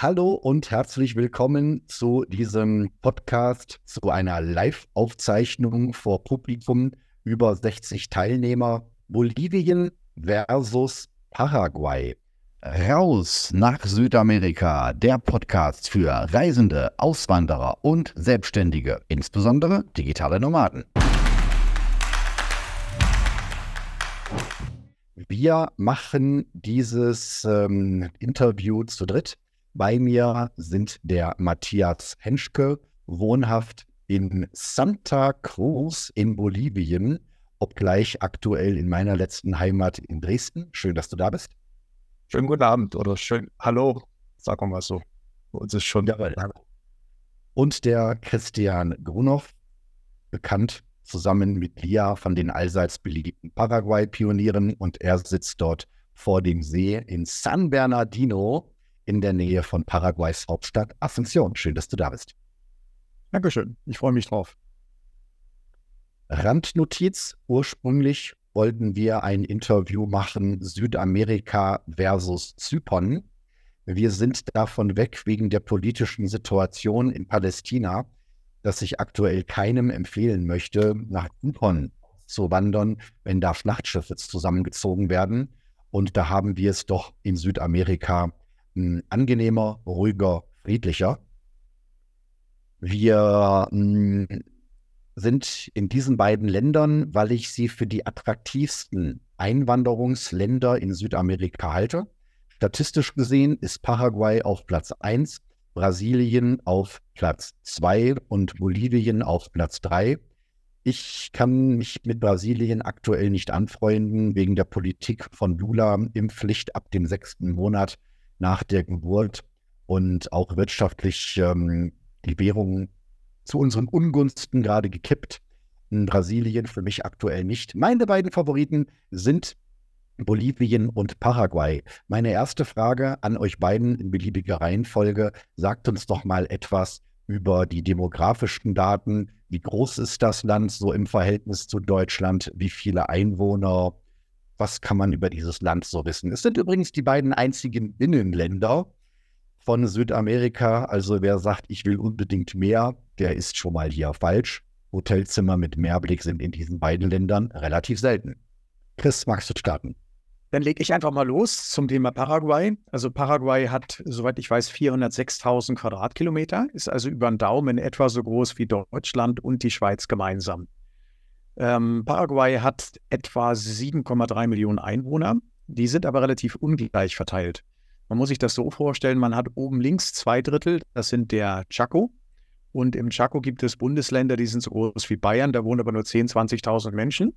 Hallo und herzlich willkommen zu diesem Podcast, zu einer Live-Aufzeichnung vor Publikum über 60 Teilnehmer. Bolivien versus Paraguay. Raus nach Südamerika, der Podcast für Reisende, Auswanderer und Selbstständige, insbesondere digitale Nomaden. Wir machen dieses ähm, Interview zu dritt. Bei mir sind der Matthias Henschke, wohnhaft in Santa Cruz in Bolivien, obgleich aktuell in meiner letzten Heimat in Dresden. Schön, dass du da bist. Schönen guten Abend oder schön Hallo, sagen wir mal so. Uns ist schon. Ja, und der Christian Grunow, bekannt zusammen mit Lia von den allseits beliebten Paraguay-Pionieren und er sitzt dort vor dem See in San Bernardino in der Nähe von Paraguays Hauptstadt Asunción. Schön, dass du da bist. Dankeschön, ich freue mich drauf. Randnotiz, ursprünglich wollten wir ein Interview machen, Südamerika versus Zypern. Wir sind davon weg wegen der politischen Situation in Palästina, dass ich aktuell keinem empfehlen möchte, nach Zypern zu wandern, wenn da Schlachtschiffe zusammengezogen werden. Und da haben wir es doch in Südamerika angenehmer, ruhiger, friedlicher. Wir mh, hm, sind in diesen beiden Ländern, weil ich sie für die attraktivsten Einwanderungsländer in Südamerika halte. Statistisch gesehen ist Paraguay auf Platz 1, Brasilien auf Platz 2 und Bolivien auf Platz 3. Ich kann mich mit Brasilien aktuell nicht anfreunden wegen der Politik von Lula, Impfpflicht ab dem sechsten Monat nach der Geburt und auch wirtschaftlich ähm, die Währung zu unseren Ungunsten gerade gekippt. In Brasilien für mich aktuell nicht. Meine beiden Favoriten sind Bolivien und Paraguay. Meine erste Frage an euch beiden in beliebiger Reihenfolge. Sagt uns doch mal etwas über die demografischen Daten. Wie groß ist das Land so im Verhältnis zu Deutschland? Wie viele Einwohner? Was kann man über dieses Land so wissen? Es sind übrigens die beiden einzigen Binnenländer von Südamerika. Also wer sagt, ich will unbedingt mehr, der ist schon mal hier falsch. Hotelzimmer mit Mehrblick sind in diesen beiden Ländern relativ selten. Chris, magst du starten? Dann lege ich einfach mal los zum Thema Paraguay. Also Paraguay hat, soweit ich weiß, 406.000 Quadratkilometer, ist also über den Daumen etwa so groß wie Deutschland und die Schweiz gemeinsam. Ähm, Paraguay hat etwa 7,3 Millionen Einwohner. Die sind aber relativ ungleich verteilt. Man muss sich das so vorstellen, man hat oben links zwei Drittel, das sind der Chaco. Und im Chaco gibt es Bundesländer, die sind so groß wie Bayern, da wohnen aber nur 10.000, 20.000 Menschen.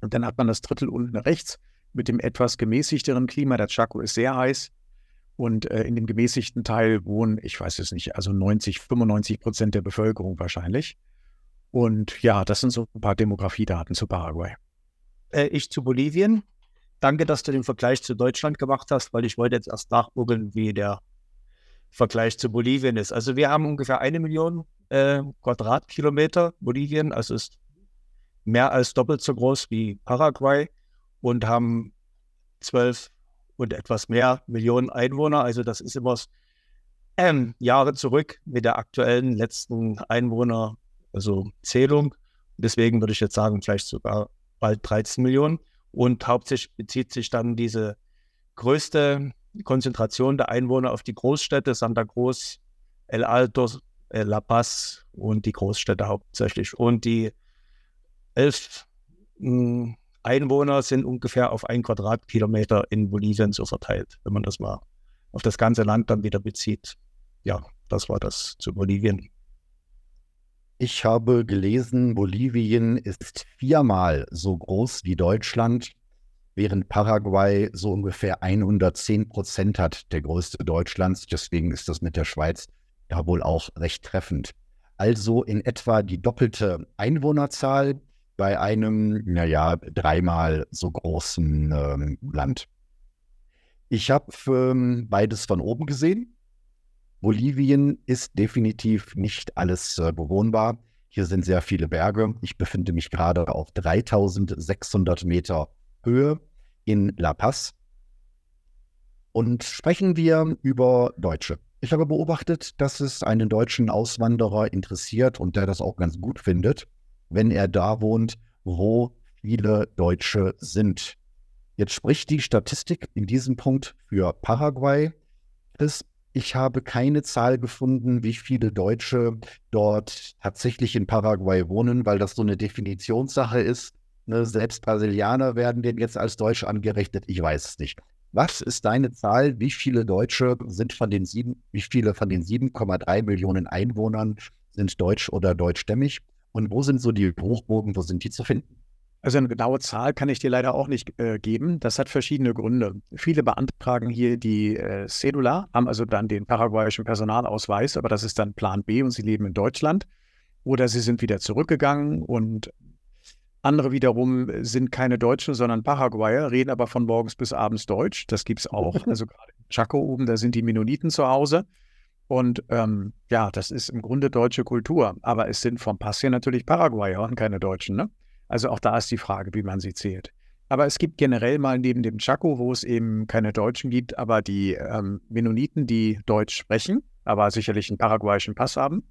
Und dann hat man das Drittel unten rechts mit dem etwas gemäßigteren Klima. Der Chaco ist sehr heiß. Und äh, in dem gemäßigten Teil wohnen, ich weiß es nicht, also 90, 95 Prozent der Bevölkerung wahrscheinlich. Und ja, das sind so ein paar Demografiedaten zu Paraguay. Äh, ich zu Bolivien. Danke, dass du den Vergleich zu Deutschland gemacht hast, weil ich wollte jetzt erst nachgoogeln, wie der Vergleich zu Bolivien ist. Also wir haben ungefähr eine Million äh, Quadratkilometer Bolivien, also ist mehr als doppelt so groß wie Paraguay und haben zwölf und etwas mehr Millionen Einwohner. Also das ist immer ähm, Jahre zurück mit der aktuellen letzten Einwohner also Zählung. Deswegen würde ich jetzt sagen, vielleicht sogar bald 13 Millionen. Und hauptsächlich bezieht sich dann diese größte Konzentration der Einwohner auf die Großstädte, Santa Cruz, El Alto, La Paz und die Großstädte hauptsächlich. Und die elf hm, Einwohner sind ungefähr auf ein Quadratkilometer in Bolivien so verteilt, wenn man das mal auf das ganze Land dann wieder bezieht. Ja, das war das zu Bolivien. Ich habe gelesen, Bolivien ist viermal so groß wie Deutschland, während Paraguay so ungefähr 110 Prozent hat, der größte Deutschlands. Deswegen ist das mit der Schweiz ja wohl auch recht treffend. Also in etwa die doppelte Einwohnerzahl bei einem, naja, dreimal so großen ähm, Land. Ich habe ähm, beides von oben gesehen. Bolivien ist definitiv nicht alles äh, bewohnbar. Hier sind sehr viele Berge. Ich befinde mich gerade auf 3600 Meter Höhe in La Paz. Und sprechen wir über Deutsche. Ich habe beobachtet, dass es einen deutschen Auswanderer interessiert und der das auch ganz gut findet, wenn er da wohnt, wo viele Deutsche sind. Jetzt spricht die Statistik in diesem Punkt für Paraguay. Chris, ich habe keine Zahl gefunden, wie viele Deutsche dort tatsächlich in Paraguay wohnen, weil das so eine Definitionssache ist. Ne, selbst Brasilianer werden denen jetzt als Deutsch angerechnet. Ich weiß es nicht. Was ist deine Zahl? Wie viele Deutsche sind von den sieben, wie viele von den 7,3 Millionen Einwohnern sind deutsch oder deutschstämmig? Und wo sind so die Hochburgen, wo sind die zu finden? Also eine genaue Zahl kann ich dir leider auch nicht äh, geben. Das hat verschiedene Gründe. Viele beantragen hier die äh, Cedula, haben also dann den paraguayischen Personalausweis, aber das ist dann Plan B und sie leben in Deutschland. Oder sie sind wieder zurückgegangen und andere wiederum sind keine Deutschen, sondern Paraguayer, reden aber von morgens bis abends Deutsch. Das gibt es auch. Also gerade in Chaco oben, da sind die Mennoniten zu Hause. Und ähm, ja, das ist im Grunde deutsche Kultur. Aber es sind vom Pass her natürlich Paraguayer und keine Deutschen. Ne? Also auch da ist die Frage, wie man sie zählt. Aber es gibt generell mal neben dem Chaco, wo es eben keine Deutschen gibt, aber die ähm, Mennoniten, die Deutsch sprechen, aber sicherlich einen paraguayischen Pass haben,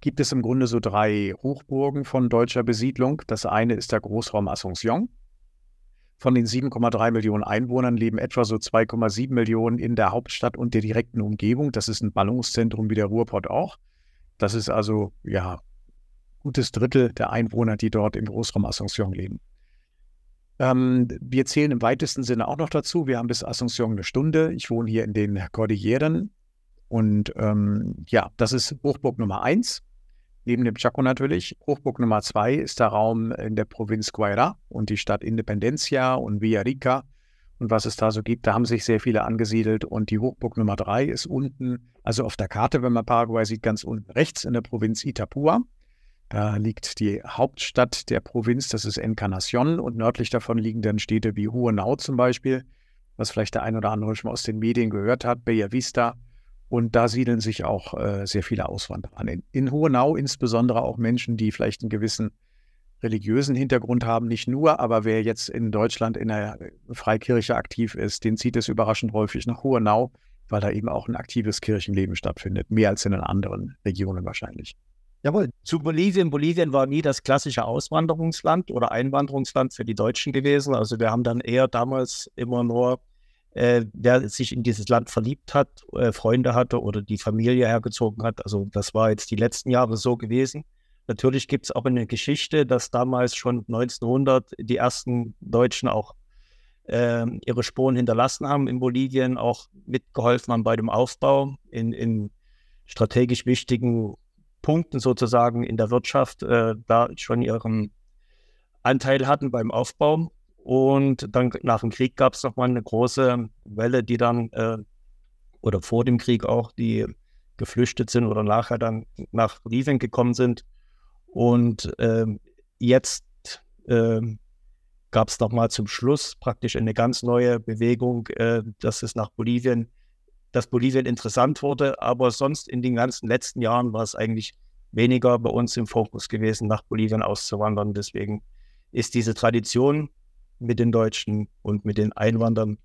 gibt es im Grunde so drei Hochburgen von deutscher Besiedlung. Das eine ist der Großraum Asunción. Von den 7,3 Millionen Einwohnern leben etwa so 2,7 Millionen in der Hauptstadt und der direkten Umgebung. Das ist ein Ballungszentrum wie der Ruhrpott auch. Das ist also ja gutes Drittel der Einwohner, die dort im Großraum Asunción leben. Ähm, wir zählen im weitesten Sinne auch noch dazu. Wir haben bis Asunción eine Stunde. Ich wohne hier in den Cordilleren. Und ähm, ja, das ist Hochburg Nummer eins, neben dem Chaco natürlich. Hochburg Nummer zwei ist der Raum in der Provinz Guaira und die Stadt Independencia und Villarica und was es da so gibt. Da haben sich sehr viele angesiedelt. Und die Hochburg Nummer drei ist unten, also auf der Karte, wenn man Paraguay sieht, ganz unten rechts in der Provinz Itapua. Da liegt die Hauptstadt der Provinz, das ist Encarnacion, und nördlich davon liegen dann Städte wie Huenau zum Beispiel, was vielleicht der ein oder andere schon aus den Medien gehört hat, Bella Vista. Und da siedeln sich auch äh, sehr viele Auswanderer an. In, in Hohenau insbesondere auch Menschen, die vielleicht einen gewissen religiösen Hintergrund haben, nicht nur, aber wer jetzt in Deutschland in der Freikirche aktiv ist, den zieht es überraschend häufig nach Hohenau, weil da eben auch ein aktives Kirchenleben stattfindet, mehr als in den anderen Regionen wahrscheinlich. Jawohl, zu Bolivien. Bolivien war nie das klassische Auswanderungsland oder Einwanderungsland für die Deutschen gewesen. Also wir haben dann eher damals immer nur, äh, wer sich in dieses Land verliebt hat, äh, Freunde hatte oder die Familie hergezogen hat. Also das war jetzt die letzten Jahre so gewesen. Natürlich gibt es auch eine Geschichte, dass damals schon 1900 die ersten Deutschen auch äh, ihre Spuren hinterlassen haben in Bolivien, auch mitgeholfen haben bei dem Aufbau in, in strategisch wichtigen Punkten sozusagen in der Wirtschaft äh, da schon ihren Anteil hatten beim Aufbau. Und dann nach dem Krieg gab es nochmal eine große Welle, die dann, äh, oder vor dem Krieg auch, die geflüchtet sind oder nachher dann nach Bolivien gekommen sind. Und äh, jetzt äh, gab es nochmal zum Schluss praktisch eine ganz neue Bewegung, äh, dass es nach Bolivien dass Bolivien interessant wurde. Aber sonst in den ganzen letzten Jahren war es eigentlich weniger bei uns im Fokus gewesen, nach Bolivien auszuwandern. Deswegen ist diese Tradition mit den Deutschen und mit den Einwanderern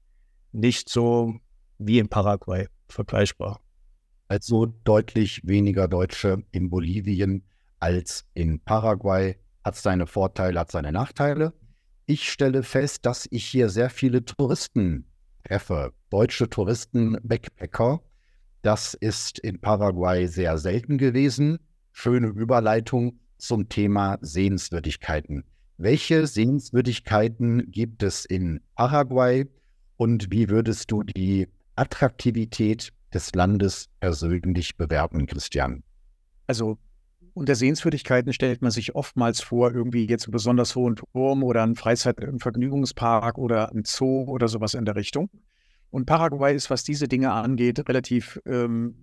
nicht so wie in Paraguay vergleichbar. Also deutlich weniger Deutsche in Bolivien als in Paraguay. Hat seine Vorteile, hat seine Nachteile. Ich stelle fest, dass ich hier sehr viele Touristen treffe, deutsche Touristen, Backpacker. Das ist in Paraguay sehr selten gewesen. Schöne Überleitung zum Thema Sehenswürdigkeiten. Welche Sehenswürdigkeiten gibt es in Paraguay und wie würdest du die Attraktivität des Landes persönlich bewerten, Christian? Also unter Sehenswürdigkeiten stellt man sich oftmals vor, irgendwie jetzt einen besonders hohen Turm oder einen Freizeit- und Vergnügungspark oder ein Zoo oder sowas in der Richtung. Und Paraguay ist, was diese Dinge angeht, relativ ähm,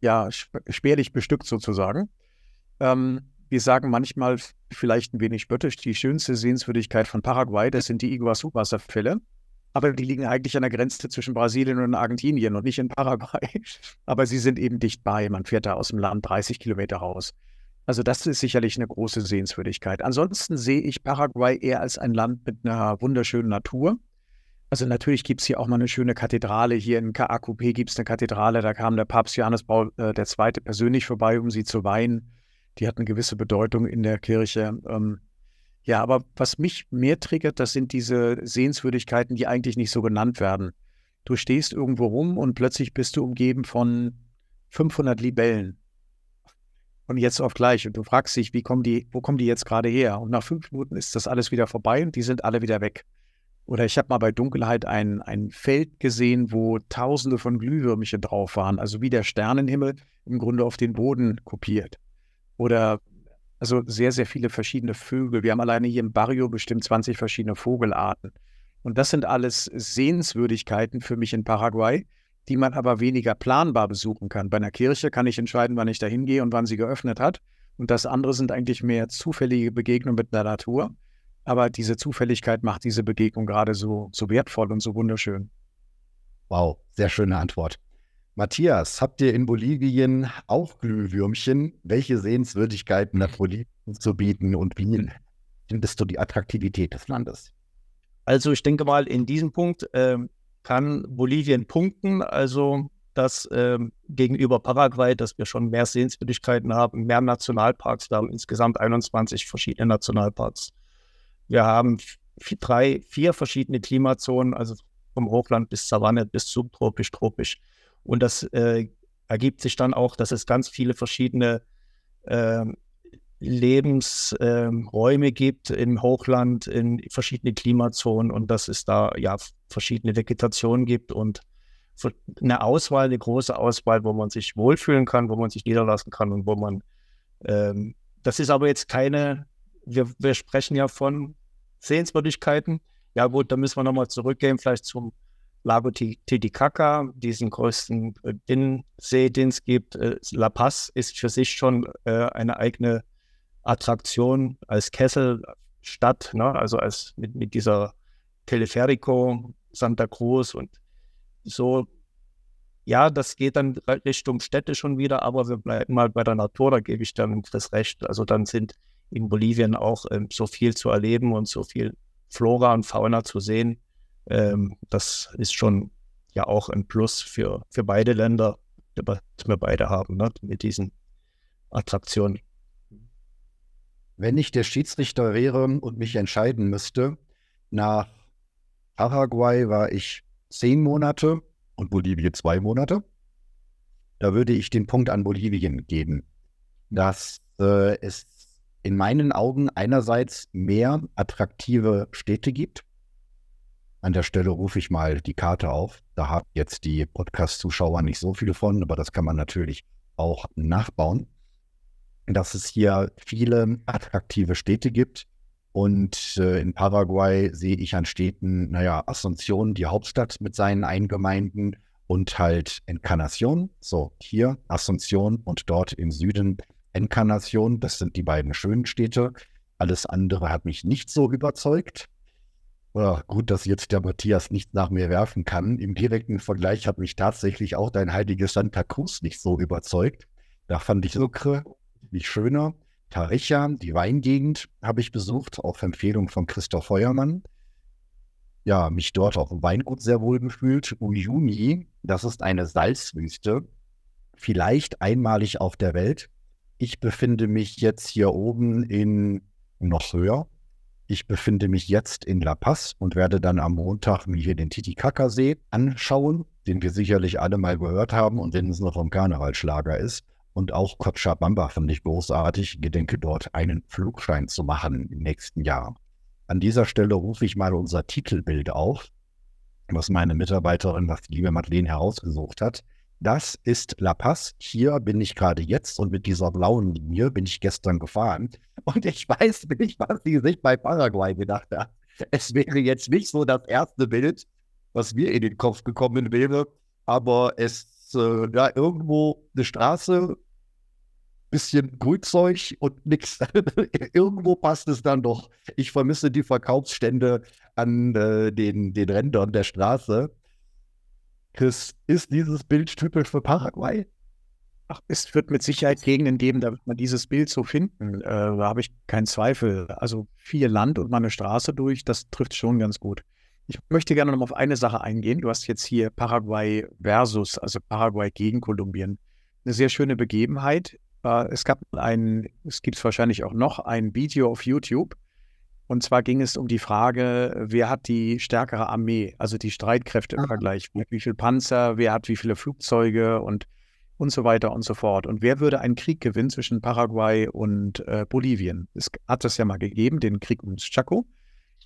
ja, spärlich bestückt sozusagen. Ähm, wir sagen manchmal vielleicht ein wenig spöttisch, die schönste Sehenswürdigkeit von Paraguay, das sind die Iguazu-Wasserfälle. Aber die liegen eigentlich an der Grenze zwischen Brasilien und Argentinien und nicht in Paraguay. Aber sie sind eben dicht bei. Man fährt da aus dem Land 30 Kilometer raus. Also das ist sicherlich eine große Sehenswürdigkeit. Ansonsten sehe ich Paraguay eher als ein Land mit einer wunderschönen Natur. Also natürlich gibt es hier auch mal eine schöne Kathedrale. Hier in KAKP gibt es eine Kathedrale, da kam der Papst Johannes Paul äh, II. persönlich vorbei, um sie zu weihen. Die hat eine gewisse Bedeutung in der Kirche. Ähm, ja, aber was mich mehr triggert, das sind diese Sehenswürdigkeiten, die eigentlich nicht so genannt werden. Du stehst irgendwo rum und plötzlich bist du umgeben von 500 Libellen. Und jetzt auf gleich. Und du fragst dich, wie kommen die, wo kommen die jetzt gerade her? Und nach fünf Minuten ist das alles wieder vorbei und die sind alle wieder weg. Oder ich habe mal bei Dunkelheit ein, ein Feld gesehen, wo tausende von Glühwürmchen drauf waren, also wie der Sternenhimmel im Grunde auf den Boden kopiert. Oder also sehr, sehr viele verschiedene Vögel. Wir haben alleine hier im Barrio bestimmt 20 verschiedene Vogelarten. Und das sind alles Sehenswürdigkeiten für mich in Paraguay, die man aber weniger planbar besuchen kann. Bei einer Kirche kann ich entscheiden, wann ich da hingehe und wann sie geöffnet hat. Und das andere sind eigentlich mehr zufällige Begegnungen mit der Natur. Aber diese Zufälligkeit macht diese Begegnung gerade so, so wertvoll und so wunderschön. Wow, sehr schöne Antwort. Matthias, habt ihr in Bolivien auch Glühwürmchen? Welche Sehenswürdigkeiten hat Bolivien zu bieten und wie findest du die Attraktivität des Landes? Also ich denke mal, in diesem Punkt äh, kann Bolivien punkten. Also dass äh, gegenüber Paraguay, dass wir schon mehr Sehenswürdigkeiten haben, mehr Nationalparks. Wir haben insgesamt 21 verschiedene Nationalparks. Wir haben drei, vier verschiedene Klimazonen, also vom Hochland bis Savanne bis subtropisch, tropisch. Und das äh, ergibt sich dann auch, dass es ganz viele verschiedene äh, Lebensräume äh, gibt im Hochland, in verschiedene Klimazonen und dass es da ja verschiedene Vegetationen gibt und eine Auswahl, eine große Auswahl, wo man sich wohlfühlen kann, wo man sich niederlassen kann und wo man, ähm, das ist aber jetzt keine, wir, wir sprechen ja von Sehenswürdigkeiten. Ja gut, da müssen wir nochmal zurückgehen, vielleicht zum Lago Titicaca, diesen größten äh, Binnensee, den es gibt. Äh, La Paz ist für sich schon äh, eine eigene Attraktion als Kesselstadt, ne? also als mit, mit dieser Teleferico, Santa Cruz und so. Ja, das geht dann Richtung Städte schon wieder, aber wir bleiben mal bei der Natur, da gebe ich dann das Recht. Also dann sind in Bolivien auch ähm, so viel zu erleben und so viel Flora und Fauna zu sehen. Ähm, das ist schon ja auch ein Plus für, für beide Länder, was wir beide haben, ne, mit diesen Attraktionen. Wenn ich der Schiedsrichter wäre und mich entscheiden müsste, nach Paraguay war ich zehn Monate und Bolivien zwei Monate. Da würde ich den Punkt an Bolivien geben, dass äh, es in meinen Augen einerseits mehr attraktive Städte gibt. An der Stelle rufe ich mal die Karte auf. Da haben jetzt die Podcast-Zuschauer nicht so viele von, aber das kann man natürlich auch nachbauen. Dass es hier viele attraktive Städte gibt. Und äh, in Paraguay sehe ich an Städten, naja, Asunción, die Hauptstadt mit seinen Eingemeinden und halt Encarnación. So, hier Asunción und dort im Süden Enkarnation, das sind die beiden schönen Städte. Alles andere hat mich nicht so überzeugt. Ja, gut, dass jetzt der Matthias nicht nach mir werfen kann. Im direkten Vergleich hat mich tatsächlich auch dein heiliges Santa Cruz nicht so überzeugt. Da fand ich Sucre nicht schöner. Tarija, die Weingegend, habe ich besucht, auf Empfehlung von Christoph Feuermann. Ja, mich dort auf dem Weingut sehr wohl gefühlt. Uyuni, das ist eine Salzwüste, vielleicht einmalig auf der Welt. Ich befinde mich jetzt hier oben in noch höher. Ich befinde mich jetzt in La Paz und werde dann am Montag mir hier den Titicaca-See anschauen, den wir sicherlich alle mal gehört haben und den es noch vom Karnevalschlager ist. Und auch Cochabamba finde ich großartig. Ich denke dort einen Flugschein zu machen im nächsten Jahr. An dieser Stelle rufe ich mal unser Titelbild auf, was meine Mitarbeiterin, was die liebe Madeleine herausgesucht hat. Das ist La Paz. Hier bin ich gerade jetzt und mit dieser blauen Linie bin ich gestern gefahren. Und ich weiß nicht, was sie sich bei Paraguay gedacht hat. Es wäre jetzt nicht so das erste Bild, was mir in den Kopf gekommen wäre, aber es äh, ja irgendwo eine Straße, bisschen Grünzeug und nichts. irgendwo passt es dann doch. Ich vermisse die Verkaufsstände an äh, den, den Rändern der Straße. Chris, ist dieses Bild typisch für Paraguay? Ach, es wird mit Sicherheit Gegenden geben, da wird man dieses Bild so finden. Äh, da habe ich keinen Zweifel. Also viel Land und mal eine Straße durch, das trifft schon ganz gut. Ich möchte gerne noch auf eine Sache eingehen. Du hast jetzt hier Paraguay versus, also Paraguay gegen Kolumbien. Eine sehr schöne Begebenheit. Äh, es gab ein, es gibt es wahrscheinlich auch noch, ein Video auf YouTube. Und zwar ging es um die Frage, wer hat die stärkere Armee, also die Streitkräfte im Vergleich. Wie viele Panzer, wer hat wie viele Flugzeuge und, und so weiter und so fort. Und wer würde einen Krieg gewinnen zwischen Paraguay und äh, Bolivien? Es hat es ja mal gegeben, den Krieg ums Chaco.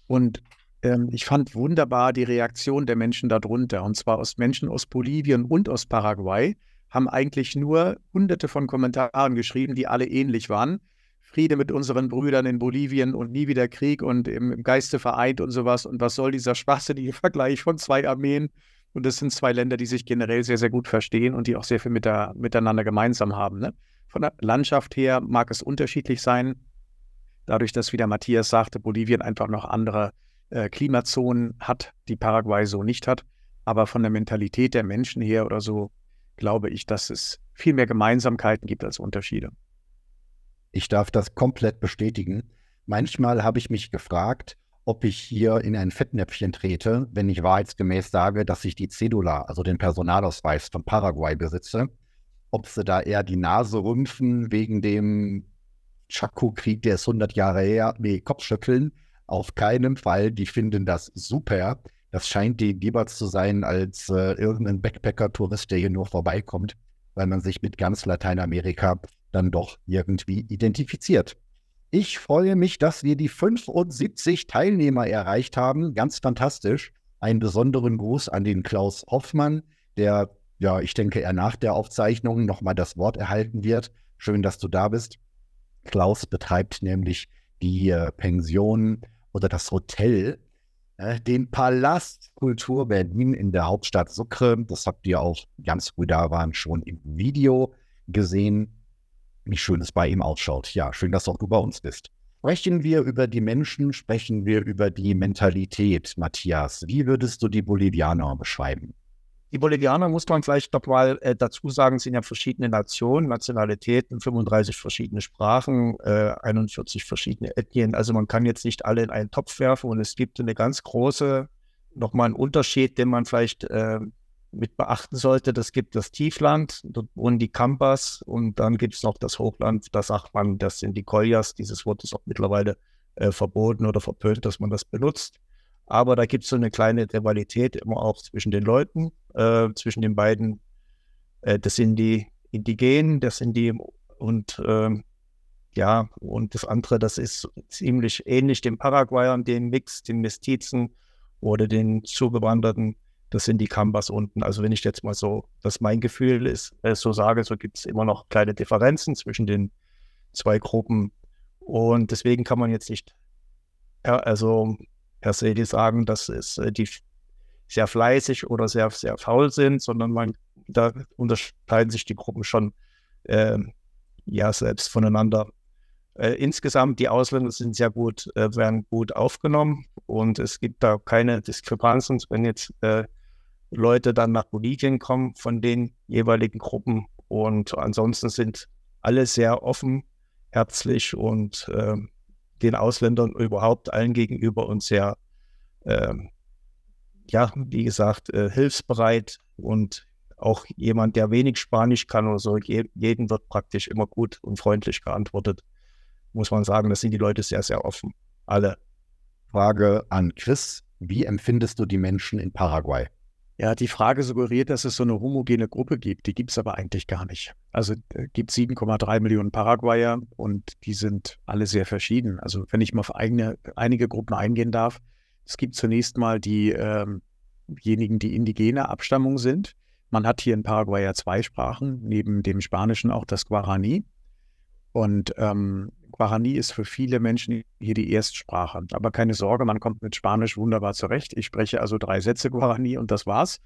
Und ähm, ich fand wunderbar die Reaktion der Menschen darunter. Und zwar aus Menschen aus Bolivien und aus Paraguay haben eigentlich nur hunderte von Kommentaren geschrieben, die alle ähnlich waren. Friede mit unseren Brüdern in Bolivien und nie wieder Krieg und im, Geiste vereint und sowas. Und was soll dieser schwachsinnige Vergleich von zwei Armeen? Und das sind zwei Länder, die sich generell sehr, sehr gut verstehen und die auch sehr viel mit der, miteinander gemeinsam haben. Ne? Von der Landschaft her mag es unterschiedlich sein. Dadurch, dass, wie der Matthias sagte, Bolivien einfach noch andere äh, Klimazonen hat, die Paraguay so nicht hat. Aber von der Mentalität der Menschen her oder so glaube ich, dass es viel mehr Gemeinsamkeiten gibt als Unterschiede. Ich darf das komplett bestätigen. Manchmal habe ich mich gefragt, ob ich hier in ein Fettnäpfchen trete, wenn ich wahrheitsgemäß sage, dass ich die Cedula, also den Personalausweis von Paraguay besitze. Ob sie da eher die Nase rümpfen wegen dem Chaco-Krieg, der ist 100 Jahre her, nee, Kopfschütteln. Auf keinen Fall. Die finden das super. Das scheint die lieber zu sein als äh, irgendein Backpacker-Tourist, der hier nur vorbeikommt, weil man sich mit ganz Lateinamerika dann doch irgendwie identifiziert. Ich freue mich, dass wir die 75 Teilnehmer erreicht haben. Ganz fantastisch. Einen besonderen Gruß an den Klaus Hoffmann, der, ja, ich denke, er nach der Aufzeichnung nochmal das Wort erhalten wird. Schön, dass du da bist. Klaus betreibt nämlich die äh, Pension oder das Hotel äh, den Palast Kultur Berlin in der Hauptstadt Sucre. Das habt ihr auch ganz früh da waren schon im Video gesehen, wie schön es bei ihm ausschaut. Ja, schön, dass auch du bei uns bist. Sprechen wir über die Menschen, sprechen wir über die Mentalität, Matthias. Wie würdest du die Bolivianer beschreiben? Die Bolivianer, muss man vielleicht noch mal äh, dazu sagen, sind ja verschiedene Nationen, Nationalitäten, 35 verschiedene Sprachen, äh, 41 verschiedene Ethnien. Also man kann jetzt nicht alle in einen Topf werfen und es gibt eine ganz große, nochmal einen Unterschied, den man vielleicht äh, mit beachten sollte. Das gibt das Tiefland, dort wohnen die Kampas und dann gibt es noch das Hochland, da sagt man, das sind die Koljas. Dieses Wort ist auch mittlerweile äh, verboten oder verpönt, dass man das benutzt. Aber da gibt es so eine kleine Rivalität immer auch zwischen den Leuten, äh, zwischen den beiden. Äh, das sind die Indigenen, das sind die und äh, ja, und das andere, das ist ziemlich ähnlich den Paraguayern, den Mix, den Mestizen oder den Zugewanderten. Das sind die Kambas unten. Also wenn ich jetzt mal so, dass mein Gefühl ist, äh, so sage, so gibt es immer noch kleine Differenzen zwischen den zwei Gruppen. Und deswegen kann man jetzt nicht, ja, also per se die sagen, dass es äh, die sehr fleißig oder sehr, sehr faul sind, sondern man, da unterscheiden sich die Gruppen schon äh, ja selbst voneinander. Äh, insgesamt, die Ausländer sind sehr gut, äh, werden gut aufgenommen und es gibt da keine Diskrepanzen, wenn jetzt äh, Leute dann nach Bolivien kommen von den jeweiligen Gruppen und ansonsten sind alle sehr offen, herzlich und ähm, den Ausländern überhaupt allen gegenüber und sehr, ähm, ja, wie gesagt, äh, hilfsbereit und auch jemand, der wenig Spanisch kann oder so, je, jeden wird praktisch immer gut und freundlich geantwortet. Muss man sagen, das sind die Leute sehr, sehr offen. Alle. Frage an Chris. Wie empfindest du die Menschen in Paraguay? Ja, die Frage suggeriert, dass es so eine homogene Gruppe gibt. Die gibt es aber eigentlich gar nicht. Also es gibt 7,3 Millionen Paraguayer und die sind alle sehr verschieden. Also wenn ich mal auf eigene, einige Gruppen eingehen darf, es gibt zunächst mal diejenigen, ähm die indigene Abstammung sind. Man hat hier in Paraguay ja zwei Sprachen, neben dem Spanischen auch das Guarani. Und ähm, Guarani ist für viele Menschen hier die Erstsprache. Aber keine Sorge, man kommt mit Spanisch wunderbar zurecht. Ich spreche also drei Sätze Guarani und das war's.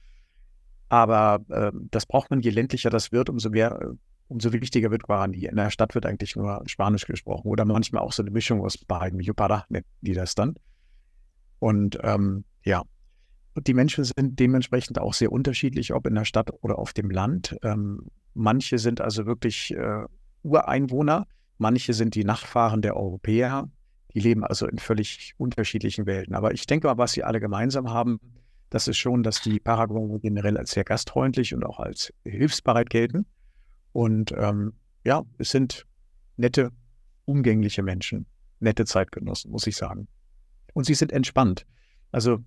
Aber äh, das braucht man, je ländlicher das wird, umso mehr, äh, umso wichtiger wird Guarani. In der Stadt wird eigentlich nur Spanisch gesprochen oder manchmal auch so eine Mischung aus beiden. Yupara nennen die das dann. Und ähm, ja, die Menschen sind dementsprechend auch sehr unterschiedlich, ob in der Stadt oder auf dem Land. Ähm, manche sind also wirklich äh, Ureinwohner Manche sind die Nachfahren der Europäer, die leben also in völlig unterschiedlichen Welten. Aber ich denke mal, was sie alle gemeinsam haben, das ist schon, dass die Paraguayer generell als sehr gastfreundlich und auch als hilfsbereit gelten. Und ähm, ja, es sind nette, umgängliche Menschen, nette Zeitgenossen, muss ich sagen. Und sie sind entspannt. Also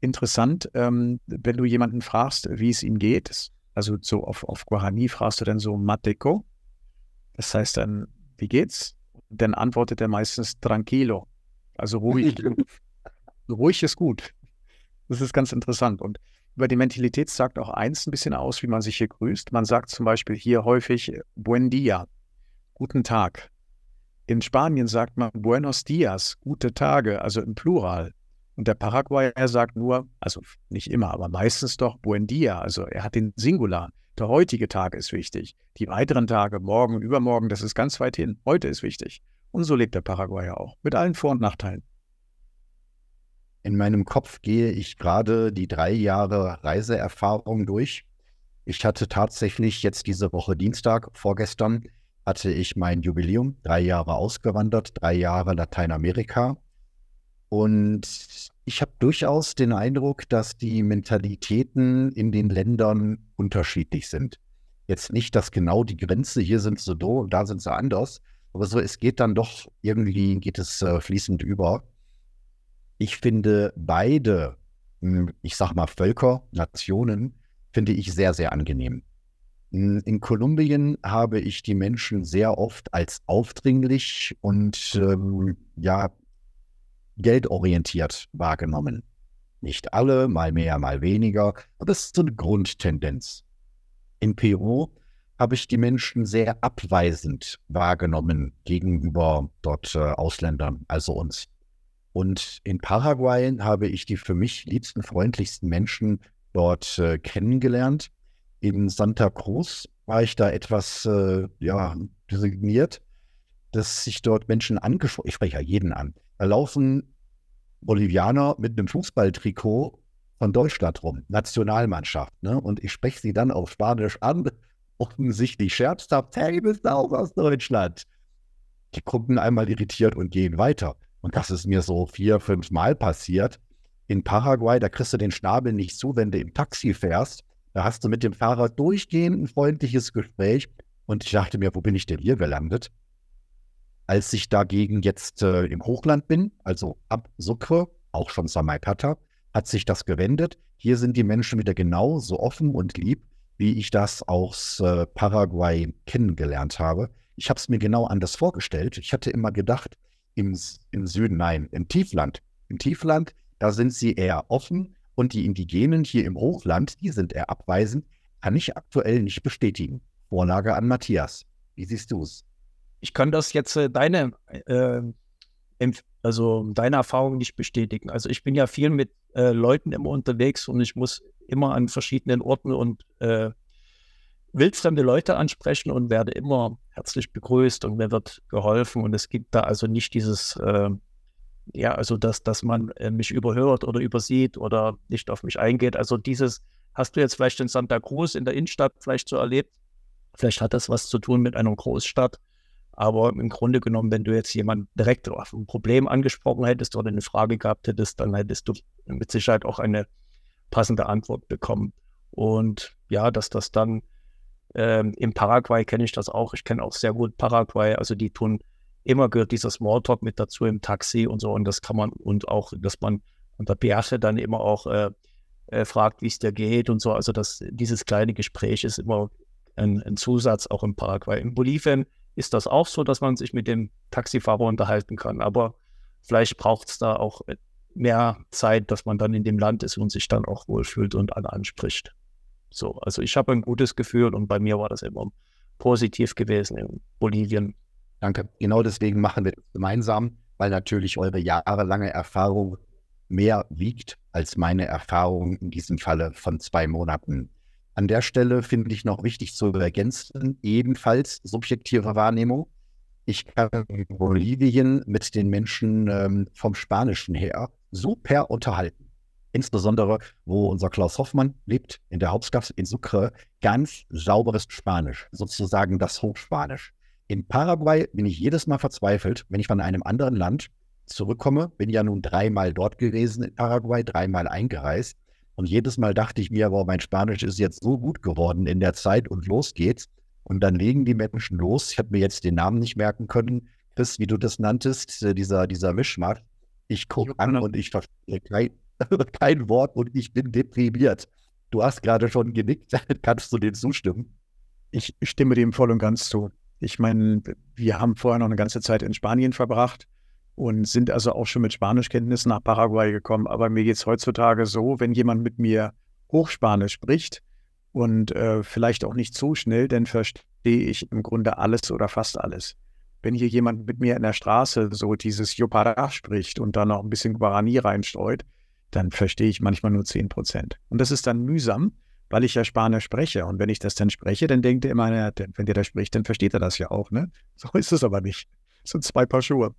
interessant, ähm, wenn du jemanden fragst, wie es ihm geht, also so auf, auf Guarani fragst du dann so Mateco. Das heißt dann, wie geht's? Dann antwortet er meistens tranquilo. Also ruhig. ruhig ist gut. Das ist ganz interessant. Und über die Mentalität sagt auch eins ein bisschen aus, wie man sich hier grüßt. Man sagt zum Beispiel hier häufig Buen dia, guten Tag. In Spanien sagt man Buenos dias, gute Tage, also im Plural. Und der Paraguayer sagt nur, also nicht immer, aber meistens doch Buen dia, also er hat den Singular. Der heutige Tag ist wichtig. Die weiteren Tage, morgen, übermorgen, das ist ganz weit hin. Heute ist wichtig. Und so lebt der Paraguayer auch, mit allen Vor- und Nachteilen. In meinem Kopf gehe ich gerade die drei Jahre Reiseerfahrung durch. Ich hatte tatsächlich jetzt diese Woche Dienstag, vorgestern, hatte ich mein Jubiläum, drei Jahre ausgewandert, drei Jahre Lateinamerika. Und ich habe durchaus den Eindruck, dass die Mentalitäten in den Ländern unterschiedlich sind. Jetzt nicht, dass genau die Grenze, hier sind so und da sind sie anders, aber so, es geht dann doch irgendwie, geht es äh, fließend über. Ich finde beide, hm, ich sag mal Völker, Nationen, finde ich sehr, sehr angenehm. Hm, in Kolumbien habe ich die Menschen sehr oft als aufdringlich und ähm, ja, geldorientiert wahrgenommen. Nicht alle, mal mehr, mal weniger, aber es ist so eine Grundtendenz. In Peru habe ich die Menschen sehr abweisend wahrgenommen gegenüber dort äh, Ausländern, also uns. Und in Paraguay habe ich die für mich liebsten, freundlichsten Menschen dort äh, kennengelernt. In Santa Cruz war ich da etwas äh, ja, designiert, dass sich dort Menschen angesprochen, ich spreche ja jeden an, da laufen Bolivianer mit einem Fußballtrikot von Deutschland rum, Nationalmannschaft. Ne? Und ich spreche sie dann auf Spanisch an, offensichtlich scherzhaft, hey, bist du auch aus Deutschland? Die gucken einmal irritiert und gehen weiter. Und das ist mir so vier, fünf Mal passiert. In Paraguay, da kriegst du den Schnabel nicht zu, wenn du im Taxi fährst. Da hast du mit dem Fahrer durchgehend ein freundliches Gespräch. Und ich dachte mir, wo bin ich denn hier gelandet? Als ich dagegen jetzt äh, im Hochland bin, also ab Sucre, auch schon Samaipata, hat sich das gewendet. Hier sind die Menschen wieder genau so offen und lieb, wie ich das aus äh, Paraguay kennengelernt habe. Ich habe es mir genau anders vorgestellt. Ich hatte immer gedacht, im, im Süden, nein, im Tiefland. Im Tiefland, da sind sie eher offen und die Indigenen hier im Hochland, die sind eher abweisend, kann ich aktuell nicht bestätigen. Vorlage an Matthias. Wie siehst du es? Ich kann das jetzt äh, deine, äh, also deine Erfahrung nicht bestätigen. Also ich bin ja viel mit äh, Leuten immer unterwegs und ich muss immer an verschiedenen Orten und äh, wildfremde Leute ansprechen und werde immer herzlich begrüßt und mir wird geholfen. Und es gibt da also nicht dieses, äh, ja, also dass, dass man äh, mich überhört oder übersieht oder nicht auf mich eingeht. Also dieses hast du jetzt vielleicht in Santa Cruz in der Innenstadt vielleicht so erlebt. Vielleicht hat das was zu tun mit einer Großstadt. Aber im Grunde genommen, wenn du jetzt jemanden direkt auf ein Problem angesprochen hättest oder eine Frage gehabt hättest, dann hättest du mit Sicherheit auch eine passende Antwort bekommen. Und ja, dass das dann ähm, Im Paraguay kenne ich das auch. Ich kenne auch sehr gut Paraguay. Also die tun immer gehört dieser Smalltalk mit dazu im Taxi und so. Und das kann man und auch, dass man an der dann immer auch äh, äh, fragt, wie es dir geht und so. Also das, dieses kleine Gespräch ist immer ein, ein, Zusatz auch im Paraguay. In Bolivien ist das auch so, dass man sich mit dem Taxifahrer unterhalten kann. Aber vielleicht braucht es da auch mehr Zeit, dass man dann in dem Land ist und sich dann auch wohlfühlt und alle anspricht. So, also ich habe ein gutes Gefühl und bei mir war das immer positiv gewesen in Bolivien. Danke. Genau deswegen machen wir das gemeinsam, weil natürlich eure jahrelange Erfahrung mehr wiegt als meine Erfahrung in diesem Falle von zwei Monaten. An der Stelle finde ich noch wichtig zu ergänzen, ebenfalls subjektive Wahrnehmung. Ich kann Bolivien mit den Menschen ähm, vom Spanischen her super unterhalten insbesondere wo unser Klaus Hoffmann lebt, in der Hauptstadt in Sucre, ganz sauberes Spanisch, sozusagen das Hochspanisch. In Paraguay bin ich jedes Mal verzweifelt, wenn ich von einem anderen Land zurückkomme. Bin ja nun dreimal dort gewesen in Paraguay, dreimal eingereist. Und jedes Mal dachte ich mir, aber mein Spanisch ist jetzt so gut geworden in der Zeit und los geht's. Und dann legen die Menschen los. Ich habe mir jetzt den Namen nicht merken können. Chris, wie du das nanntest, äh, dieser, dieser Mischmasch. Ich gucke an und ich verstehe kein, kein Wort und ich bin deprimiert. Du hast gerade schon genickt. Kannst du dem zustimmen? Ich stimme dem voll und ganz zu. Ich meine, wir haben vorher noch eine ganze Zeit in Spanien verbracht und sind also auch schon mit Spanischkenntnissen nach Paraguay gekommen. Aber mir geht es heutzutage so, wenn jemand mit mir Hochspanisch spricht und äh, vielleicht auch nicht so schnell, dann verstehe ich im Grunde alles oder fast alles. Wenn hier jemand mit mir in der Straße so dieses Yopara spricht und dann noch ein bisschen Guarani reinstreut, dann verstehe ich manchmal nur 10 Prozent. Und das ist dann mühsam, weil ich ja Spanisch spreche. Und wenn ich das dann spreche, dann denkt er immer, wenn der da spricht, dann versteht er das ja auch. Ne? So ist es aber nicht. Das sind zwei Paar Schuhe.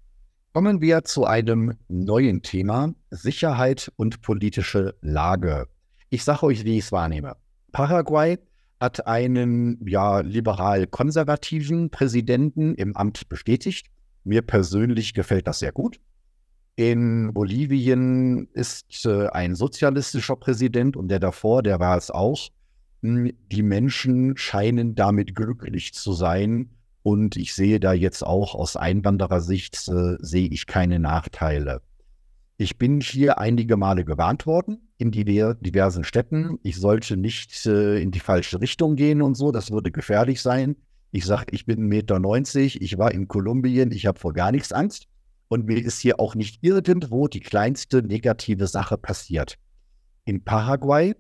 Kommen wir zu einem neuen Thema, Sicherheit und politische Lage. Ich sage euch, wie ich es wahrnehme. Paraguay hat einen ja, liberal-konservativen Präsidenten im Amt bestätigt. Mir persönlich gefällt das sehr gut. In Bolivien ist äh, ein sozialistischer Präsident und der davor, der war es auch. Hm, die Menschen scheinen damit glücklich zu sein und ich sehe da jetzt auch aus Einwanderersicht, äh, sehe ich keine Nachteile. Ich bin hier einige Male gewarnt worden in diversen Städten. Ich sollte nicht äh, in die falsche Richtung gehen und so, das würde gefährlich sein. Ich sage, ich bin 1,90 Meter, ich war in Kolumbien, ich habe vor gar nichts Angst. Und mir ist hier auch nicht irgendwo die kleinste negative Sache passiert. In Paraguay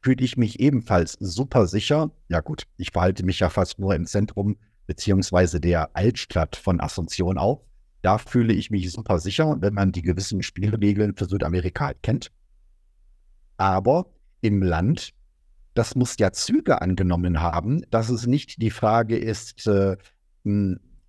fühle ich mich ebenfalls super sicher. Ja gut, ich verhalte mich ja fast nur im Zentrum beziehungsweise der Altstadt von Asunción auf. Da fühle ich mich super sicher, wenn man die gewissen Spielregeln für Südamerika kennt. Aber im Land, das muss ja Züge angenommen haben, dass es nicht die Frage ist, äh,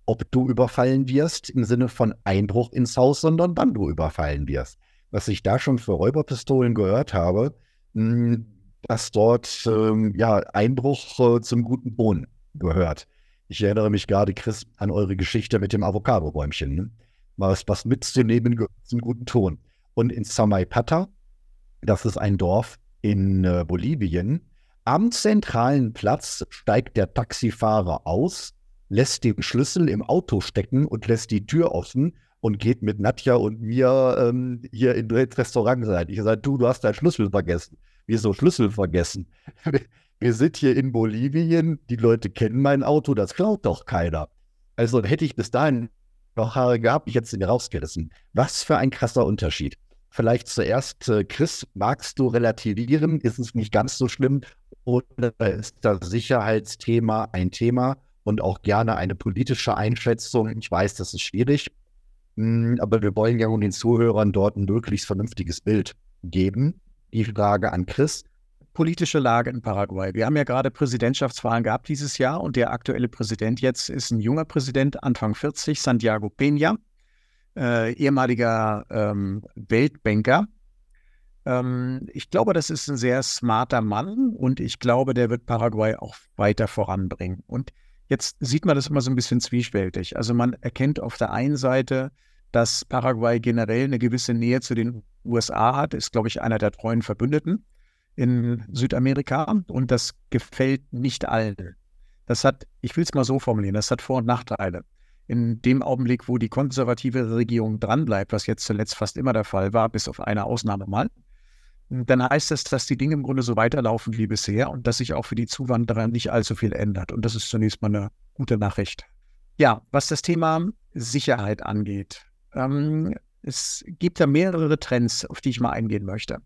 ob du überfallen wirst im Sinne von Einbruch ins Haus, sondern wann du überfallen wirst. Was ich da schon für Räuberpistolen gehört habe, dass dort ähm, ja Einbruch äh, zum guten Ton gehört. Ich erinnere mich gerade, Chris, an eure Geschichte mit dem Avocado-Bäumchen. Ne? Was, was mitzunehmen gehört zum guten Ton. Und in Samaipata, das ist ein Dorf in äh, Bolivien, am zentralen Platz steigt der Taxifahrer aus lässt den Schlüssel im Auto stecken und lässt die Tür offen und geht mit Nadja und mir ähm, hier in das Restaurant sein. Ich sage, du, du hast deinen Schlüssel vergessen. Wieso Schlüssel vergessen? Wir sind hier in Bolivien, die Leute kennen mein Auto, das klaut doch keiner. Also hätte ich bis dahin noch Haare gehabt, ich hätte sie mir rausgerissen. Was für ein krasser Unterschied. Vielleicht zuerst, äh, Chris, magst du relativieren? Ist es nicht ganz so schlimm? Oder ist das Sicherheitsthema ein Thema, und auch gerne eine politische Einschätzung. Ich weiß, das ist schwierig, hm, aber wir wollen ja den Zuhörern dort ein möglichst vernünftiges Bild geben. Die Frage an Chris. Politische Lage in Paraguay. Wir haben ja gerade Präsidentschaftswahlen gehabt dieses Jahr und der aktuelle Präsident jetzt ist ein junger Präsident, Anfang 40, Santiago Peña, äh, ehemaliger ähm, Weltbanker. Ähm, ich glaube, das ist ein sehr smarter Mann und ich glaube, der wird Paraguay auch weiter voranbringen. Und Jetzt sieht man das immer so ein bisschen zwiespältig. Also man erkennt auf der einen Seite, dass Paraguay generell eine gewisse Nähe zu den USA hat, ist, glaube ich, einer der treuen Verbündeten in Südamerika und das gefällt nicht allen. Das hat, ich will es mal so formulieren, das hat Vor- und Nachteile. In dem Augenblick, wo die konservative Regierung dranbleibt, was jetzt zuletzt fast immer der Fall war, bis auf eine Ausnahme mal, dann heißt das, dass die Dinge im Grunde so weiterlaufen wie bisher und dass sich auch für die Zuwanderer nicht allzu viel ändert. Und das ist zunächst mal eine gute Nachricht. Ja, was das Thema Sicherheit angeht. Ähm, es gibt da mehrere Trends, auf die ich mal eingehen möchte.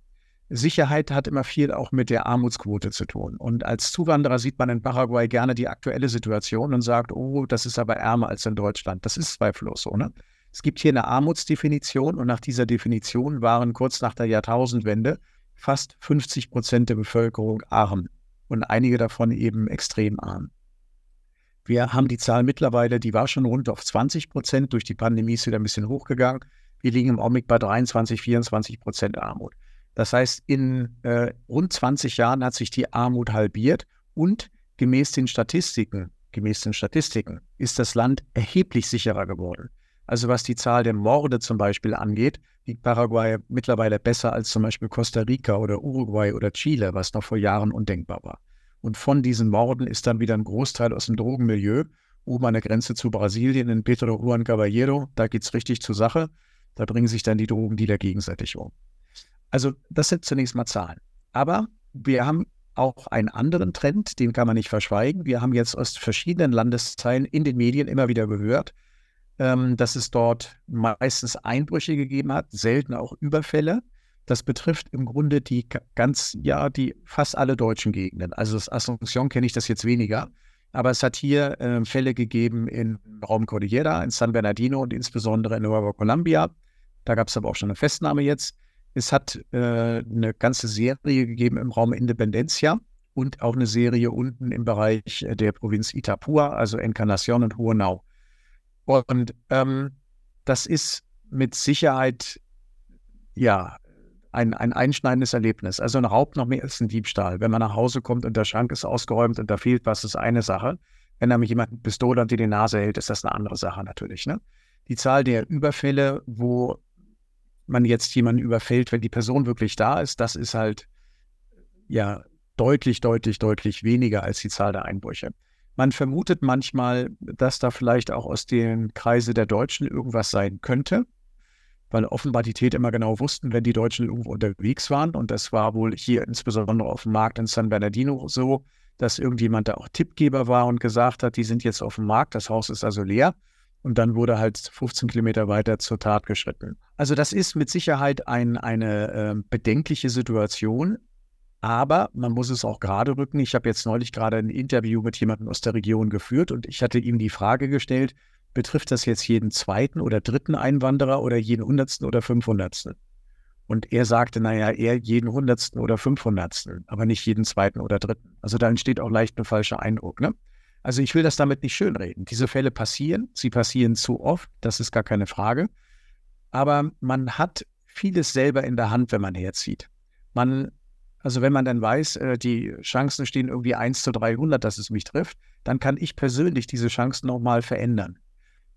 Sicherheit hat immer viel auch mit der Armutsquote zu tun. Und als Zuwanderer sieht man in Paraguay gerne die aktuelle Situation und sagt, oh, das ist aber ärmer als in Deutschland. Das ist zweifellos so. Ne? Es gibt hier eine Armutsdefinition und nach dieser Definition waren kurz nach der Jahrtausendwende fast 50 Prozent der Bevölkerung arm und einige davon eben extrem arm. Wir haben die Zahl mittlerweile, die war schon rund auf 20 Prozent, durch die Pandemie ist wieder ein bisschen hochgegangen. Wir liegen im Augenblick bei 23, 24 Prozent Armut. Das heißt, in äh, rund 20 Jahren hat sich die Armut halbiert und gemäß den Statistiken, gemäß den Statistiken ist das Land erheblich sicherer geworden. Also was die Zahl der Morde zum Beispiel angeht, liegt Paraguay mittlerweile besser als zum Beispiel Costa Rica oder Uruguay oder Chile, was noch vor Jahren undenkbar war. Und von diesen Morden ist dann wieder ein Großteil aus dem Drogenmilieu, oben an der Grenze zu Brasilien in Pedro Juan Caballero. Da geht es richtig zur Sache. Da bringen sich dann die Drogendealer gegenseitig um. Also das sind zunächst mal Zahlen. Aber wir haben auch einen anderen Trend, den kann man nicht verschweigen. Wir haben jetzt aus verschiedenen Landesteilen in den Medien immer wieder gehört, ähm, dass es dort meistens Einbrüche gegeben hat, selten auch Überfälle. Das betrifft im Grunde die ganz, ja, die fast alle deutschen Gegenden. Also das Asunción kenne ich das jetzt weniger. Aber es hat hier äh, Fälle gegeben in Raum Cordillera, in San Bernardino und insbesondere in Nueva Colombia. Da gab es aber auch schon eine Festnahme jetzt. Es hat äh, eine ganze Serie gegeben im Raum Independencia und auch eine Serie unten im Bereich der Provinz Itapua, also Encarnación und Huonau. Und ähm, das ist mit Sicherheit ja ein, ein einschneidendes Erlebnis. Also ein Raub noch mehr als ein Diebstahl. Wenn man nach Hause kommt und der Schrank ist ausgeräumt und da fehlt was, ist eine Sache. Wenn nämlich jemand eine Pistole unter die Nase hält, ist das eine andere Sache natürlich. Ne? Die Zahl der Überfälle, wo man jetzt jemanden überfällt, wenn die Person wirklich da ist, das ist halt ja deutlich, deutlich, deutlich weniger als die Zahl der Einbrüche. Man vermutet manchmal, dass da vielleicht auch aus den Kreise der Deutschen irgendwas sein könnte, weil offenbar die Täter immer genau wussten, wenn die Deutschen irgendwo unterwegs waren. Und das war wohl hier insbesondere auf dem Markt in San Bernardino so, dass irgendjemand da auch Tippgeber war und gesagt hat, die sind jetzt auf dem Markt, das Haus ist also leer. Und dann wurde halt 15 Kilometer weiter zur Tat geschritten. Also das ist mit Sicherheit ein, eine äh, bedenkliche Situation. Aber man muss es auch gerade rücken. Ich habe jetzt neulich gerade ein Interview mit jemandem aus der Region geführt und ich hatte ihm die Frage gestellt, betrifft das jetzt jeden zweiten oder dritten Einwanderer oder jeden hundertsten oder fünfhundertsten? Und er sagte, naja, eher jeden hundertsten oder fünfhundertsten, aber nicht jeden zweiten oder dritten. Also da entsteht auch leicht ein falscher Eindruck. Ne? Also ich will das damit nicht schönreden. Diese Fälle passieren, sie passieren zu oft, das ist gar keine Frage. Aber man hat vieles selber in der Hand, wenn man herzieht. Man, also wenn man dann weiß, äh, die Chancen stehen irgendwie 1 zu 300, dass es mich trifft, dann kann ich persönlich diese Chancen nochmal verändern.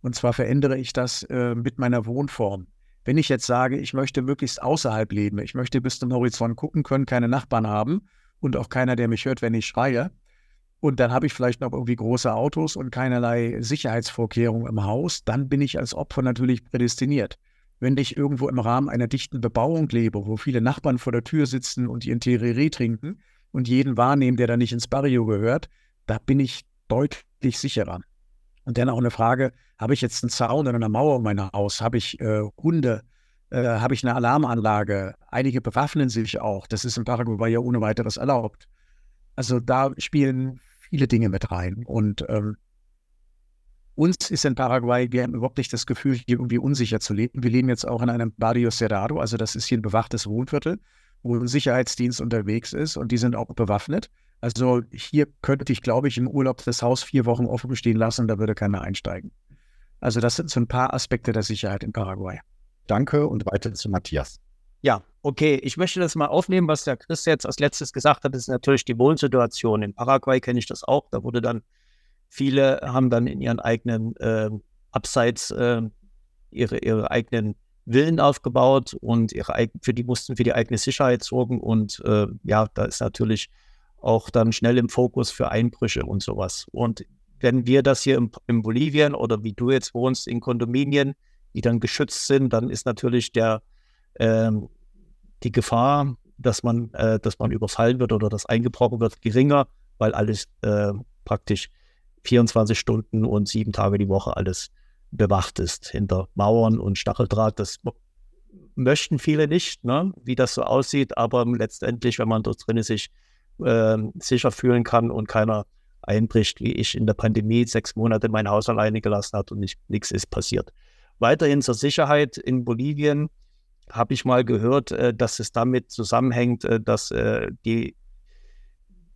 Und zwar verändere ich das äh, mit meiner Wohnform. Wenn ich jetzt sage, ich möchte möglichst außerhalb leben, ich möchte bis zum Horizont gucken können, keine Nachbarn haben und auch keiner, der mich hört, wenn ich schreie, und dann habe ich vielleicht noch irgendwie große Autos und keinerlei Sicherheitsvorkehrungen im Haus, dann bin ich als Opfer natürlich prädestiniert. Wenn ich irgendwo im Rahmen einer dichten Bebauung lebe, wo viele Nachbarn vor der Tür sitzen und ihren Tereré trinken und jeden wahrnehmen, der da nicht ins Barrio gehört, da bin ich deutlich sicherer. Und dann auch eine Frage, habe ich jetzt einen Zaun oder eine Mauer um mein Haus? Habe ich äh, Hunde? Äh, habe ich eine Alarmanlage? Einige bewaffnen sich auch. Das ist in Paraguay ja ohne weiteres erlaubt. Also da spielen viele Dinge mit rein. Und ähm, uns ist in Paraguay, wir haben überhaupt nicht das Gefühl, hier irgendwie unsicher zu leben. Wir leben jetzt auch in einem Barrio Cerrado, also das ist hier ein bewachtes Wohnviertel, wo ein Sicherheitsdienst unterwegs ist und die sind auch bewaffnet. Also hier könnte ich, glaube ich, im Urlaub das Haus vier Wochen offen stehen lassen, da würde keiner einsteigen. Also das sind so ein paar Aspekte der Sicherheit in Paraguay. Danke und weiter zu Matthias. Ja, okay. Ich möchte das mal aufnehmen, was der Chris jetzt als letztes gesagt hat, ist natürlich die Wohnsituation. In Paraguay kenne ich das auch. Da wurde dann, viele haben dann in ihren eigenen äh, Abseits äh, ihre, ihre eigenen Villen aufgebaut und ihre, für die mussten für die eigene Sicherheit sorgen. Und äh, ja, da ist natürlich auch dann schnell im Fokus für Einbrüche und sowas. Und wenn wir das hier im, in Bolivien oder wie du jetzt wohnst, in Kondominien, die dann geschützt sind, dann ist natürlich der ähm, die Gefahr, dass man, äh, dass man überfallen wird oder dass eingebrochen wird, geringer, weil alles äh, praktisch 24 Stunden und sieben Tage die Woche alles bewacht ist hinter Mauern und Stacheldraht. Das möchten viele nicht, ne? wie das so aussieht, aber letztendlich, wenn man dort drin sich äh, sicher fühlen kann und keiner einbricht, wie ich in der Pandemie sechs Monate mein Haus alleine gelassen hat und nichts ist passiert. Weiterhin zur Sicherheit in Bolivien habe ich mal gehört, äh, dass es damit zusammenhängt, äh, dass äh, die,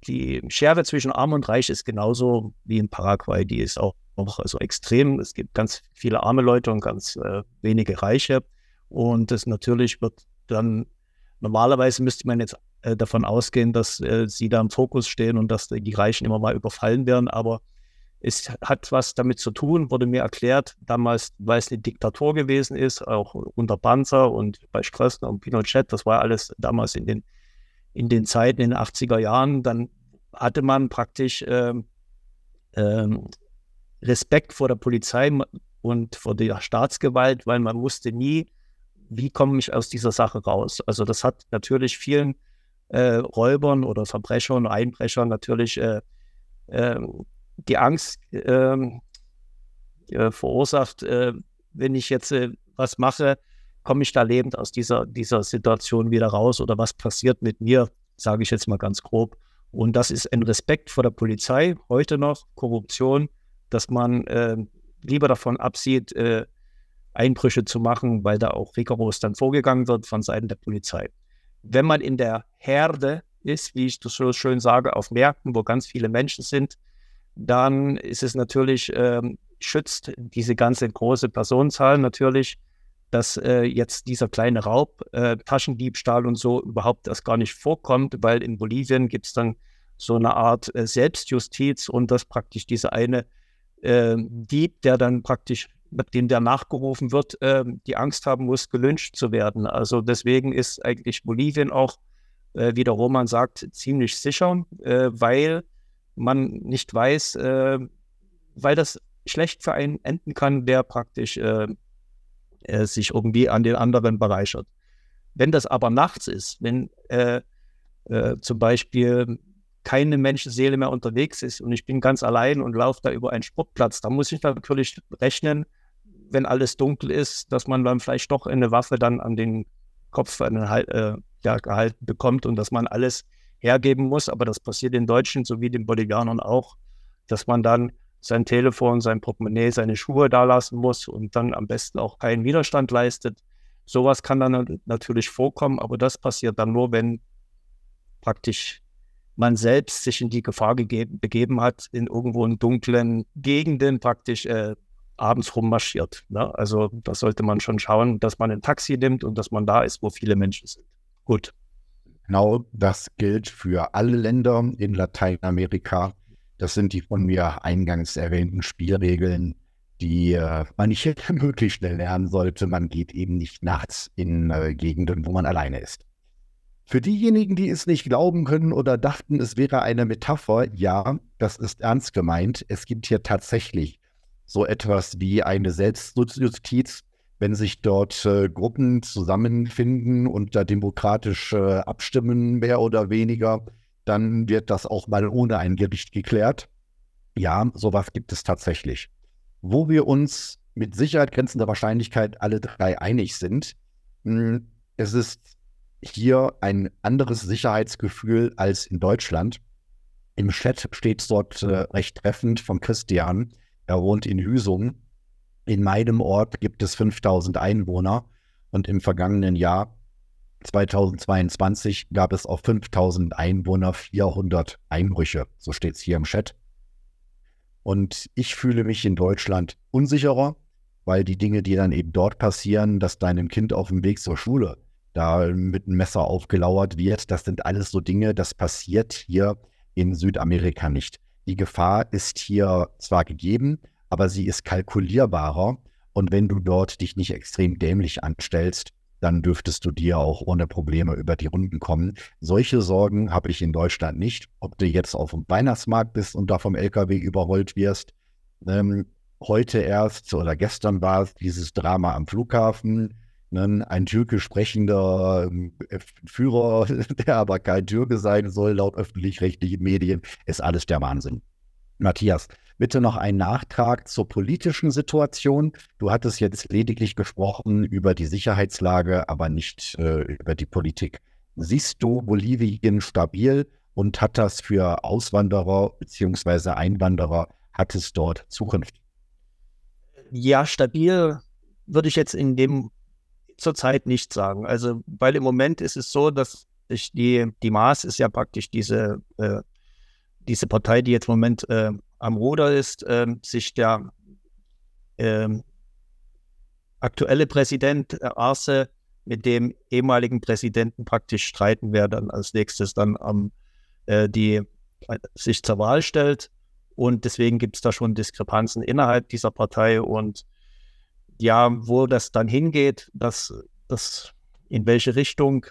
die Schere zwischen Arm und Reich ist genauso wie in Paraguay. Die ist auch, auch also extrem. Es gibt ganz viele arme Leute und ganz äh, wenige Reiche. Und das natürlich wird dann, normalerweise müsste man jetzt davon ausgehen, dass äh, sie da im Fokus stehen und dass die Reichen immer mal überfallen werden. Aber Es hat was damit zu tun, wurde mir erklärt, damals, weil es eine Diktatur gewesen ist, auch unter Panzer und bei Stroessner und Pinochet, das war alles damals in den, in den Zeiten, in den 80er Jahren, dann hatte man praktisch ähm, ähm, Respekt vor der Polizei und vor der Staatsgewalt, weil man wusste nie, wie komme ich aus dieser Sache raus. Also das hat natürlich vielen äh, Räubern oder Verbrechern, Einbrechern natürlich äh, äh, die Angst ähm, äh, verursacht, äh, wenn ich jetzt äh, was mache, komme ich da lebend aus dieser, dieser Situation wieder raus oder was passiert mit mir, sage ich jetzt mal ganz grob. Und das ist ein Respekt vor der Polizei, heute noch, Korruption, dass man äh, lieber davon absieht, äh, Einbrüche zu machen, weil da auch rigoros dann vorgegangen wird von Seiten der Polizei. Wenn man in der Herde ist, wie ich das so schön sage, auf Märkten, wo ganz viele Menschen sind, dann ist es natürlich, ähm, schützt diese ganze große Personenzahl natürlich, dass äh, jetzt dieser kleine Raub, äh, Taschendiebstahl und so überhaupt erst gar nicht vorkommt, weil in Bolivien gibt es dann so eine Art äh, Selbstjustiz und dass praktisch dieser eine ähm, Dieb, der dann praktisch, dem der nachgerufen wird, ähm, die Angst haben muss, gelünscht zu werden. Also deswegen ist eigentlich Bolivien auch, äh, wie der Roman sagt, ziemlich sicher, äh, weil man nicht weiß, äh, weil das schlecht für einen enden kann, der praktisch äh, äh, sich irgendwie an den anderen bereichert. Wenn das aber nachts ist, wenn äh, äh, zum Beispiel keine Menschenseele mehr unterwegs ist und ich bin ganz allein und laufe da über einen Sportplatz, da muss ich natürlich rechnen, wenn alles dunkel ist, dass man dann vielleicht doch eine Waffe dann an den Kopf einen, äh, ja, gehalten bekommt und dass man alles hergeben muss. Aber das passiert den Deutschen sowie den Bolivianern auch, dass man dann sein Telefon, sein Portemonnaie, seine Schuhe da lassen muss und dann am besten auch keinen Widerstand leistet. Sowas kann dann natürlich vorkommen, aber das passiert dann nur, wenn praktisch man selbst sich in die Gefahr gegeben, begeben hat, in irgendwo in dunklen Gegenden praktisch äh, abends rummarschiert. Ne? Also da sollte man schon schauen, dass man ein Taxi nimmt und dass man da ist, wo viele Menschen sind. Gut. Genau das gilt für alle Länder in Lateinamerika. Das sind die von mir eingangs erwähnten Spielregeln, die äh, man nicht möglichst schnell lernen sollte. Man geht eben nicht nachts in äh, Gegenden, wo man alleine ist. Für diejenigen, die es nicht glauben können oder dachten, es wäre eine Metapher, ja, das ist ernst gemeint. Es gibt hier tatsächlich so etwas wie eine Selbstjustiz, wenn sich dort äh, Gruppen zusammenfinden und da demokratisch äh, abstimmen, mehr oder weniger, dann wird das auch mal ohne ein Gericht geklärt. Ja, sowas gibt es tatsächlich. Wo wir uns mit Sicherheit grenzender Wahrscheinlichkeit alle drei einig sind, mh, hm, es ist hier ein anderes Sicherheitsgefühl als in Deutschland. Im Chat steht dort äh, recht treffend von Christian. Er wohnt in Hüsum. In meinem Ort gibt es 5000 Einwohner und im vergangenen Jahr 2022 gab es auf 5000 Einwohner 400 Einbrüche. So steht es hier im Chat. Und ich fühle mich in Deutschland unsicherer, weil die Dinge, die dann eben dort passieren, dass deinem Kind auf dem Weg zur Schule da mit einem Messer aufgelauert wird. Das sind alles so Dinge, das passiert hier in Südamerika nicht. Die Gefahr ist hier zwar gegeben, aber sie ist kalkulierbarer. Und wenn du dort dich nicht extrem dämlich anstellst, dann dürftest du dir auch ohne Probleme über die Runden kommen. Solche Sorgen habe ich in Deutschland nicht. Ob du jetzt auf dem Weihnachtsmarkt bist und da vom LKW überrollt wirst. Ähm, heute erst oder gestern war es dieses Drama am Flughafen Ne, ein türkisch sprechender äh, Führer, der aber kein Türke sein soll, laut öffentlich-rechtlichen Medien, ist alles der Wahnsinn. Matthias, bitte noch ein Nachtrag zur politischen Situation. Du hattest jetzt lediglich gesprochen über die Sicherheitslage, aber nicht äh, über die Politik. Siehst du Bolivien stabil und hat das für Auswanderer bzw. Einwanderer, hat es dort Zukunft? Ja, stabil würde ich jetzt in dem zurzeit nicht sagen. Also, weil im Moment ist es so, dass ich die, die Maß ist ja praktisch diese, äh, diese Partei, die jetzt im Moment äh, am Ruder ist, äh, sich der ähm, aktuelle Präsident äh, Arce mit dem ehemaligen Präsidenten praktisch streiten, wer dann als nächstes dann am, äh, die, sich zur Wahl stellt. Und deswegen gibt es da schon Diskrepanzen innerhalb dieser Partei. Und ja, wo das dann hingeht, das, das in welche Richtung,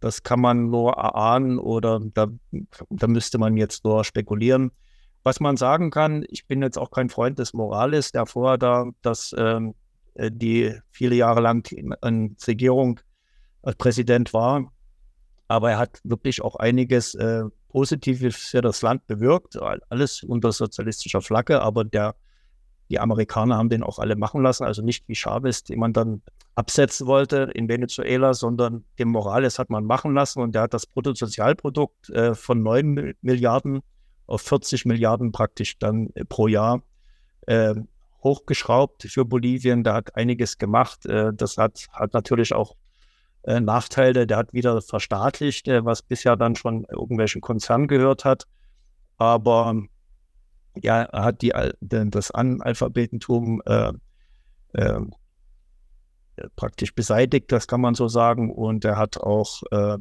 das kann man nur erahnen oder da, da müsste man jetzt nur spekulieren. Was man sagen kann, ich bin jetzt auch kein Freund des Morales, der vorher da, dass ähm, äh, die viele Jahre lang in, in Regierung als Präsident war. Aber er hat wirklich auch einiges äh, Positives für das Land bewirkt. Alles unter sozialistischer Flagge, aber der, die Amerikaner haben den auch alle machen lassen. Also nicht wie Chavez, den man dann absetzen wollte in Venezuela, sondern den Morales hat man machen lassen und der hat das Bruttosozialprodukt äh, von 9 Milliarden auf 40 Milliarden praktisch dann äh, pro Jahr äh, hochgeschraubt für Bolivien. Da hat einiges gemacht. Äh, das hat, hat natürlich auch äh, Nachteile. Der hat wieder verstaatlicht, äh, was bisher dann schon irgendwelchen Konzernen gehört hat. Aber ja, hat die, das Analphabetentum äh, praktisch beseitigt, das kann man so sagen. Und er hat auch äh,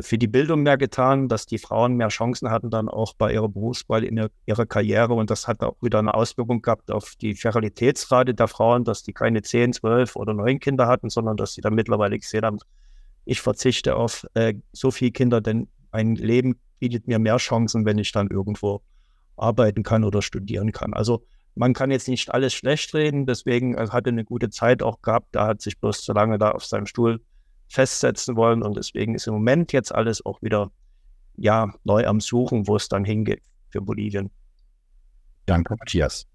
für die Bildung mehr getan, dass die Frauen mehr Chancen hatten dann auch bei ihrer Berufswahl in ihrer Karriere und das hat auch wieder eine Auswirkung gehabt auf die Fertilitätsrate der Frauen, dass die keine 10, 12 oder 9 Kinder hatten, sondern dass sie dann mittlerweile gesehen haben, ich verzichte auf äh, so viele Kinder, denn ein Leben bietet mir mehr Chancen, wenn ich dann irgendwo arbeiten kann oder studieren kann. Also man kann jetzt nicht alles schlecht reden, deswegen er hatte eine gute Zeit auch gehabt, da hat sich bloß zu lange da auf seinem Stuhl festsetzen wollen. Und deswegen ist im Moment jetzt alles auch wieder ja, neu am Suchen, wo es dann hingeht für Bolivien. Danke, Matthias.